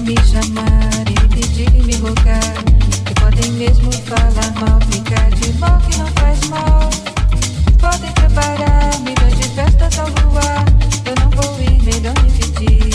me chamar e pedir me rogar. E podem mesmo falar mal, ficar de mal que não faz mal. Podem preparar milhões de festas ao voar Eu não vou ir, melhor me pedir.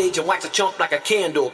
Stage and wax a chump like a candle.